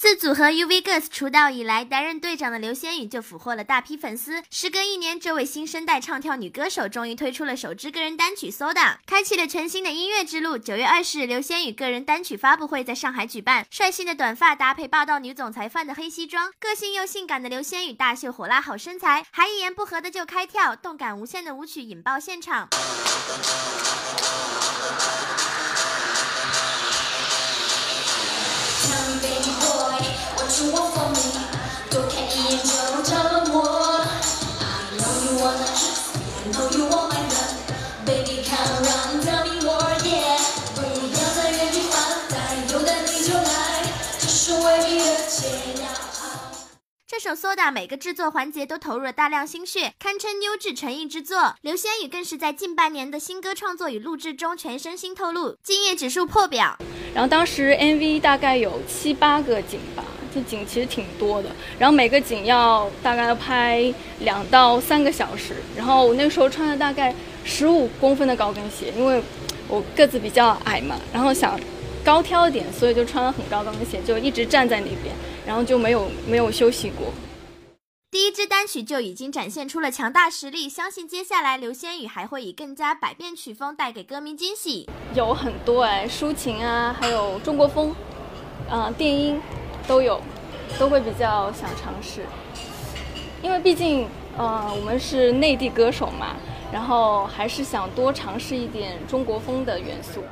自组合 UV Girls 出道以来，担任队长的刘仙宇就俘获了大批粉丝。时隔一年，这位新生代唱跳女歌手终于推出了首支个人单曲《Soda》，开启了全新的音乐之路。九月二十日，刘仙宇个人单曲发布会在上海举办。率性的短发搭配霸道女总裁范的黑西装，个性又性感的刘仙宇大秀火辣好身材，还一言不合的就开跳，动感无限的舞曲引爆现场。这首《Soda》每个制作环节都投入了大量心血，堪称优质诚意之作。刘仙宇更是在近半年的新歌创作与录制中全身心透露，敬业指数破表。然后当时 MV 大概有七八个景吧，这景其实挺多的。然后每个景要大概要拍两到三个小时。然后我那时候穿了大概十五公分的高跟鞋，因为我个子比较矮嘛，然后想高挑一点，所以就穿了很高高跟鞋，就一直站在那边。然后就没有没有休息过。第一支单曲就已经展现出了强大实力，相信接下来刘仙宇还会以更加百变曲风带给歌迷惊喜。有很多哎，抒情啊，还有中国风，啊，电音都有，都会比较想尝试。因为毕竟，呃，我们是内地歌手嘛，然后还是想多尝试一点中国风的元素。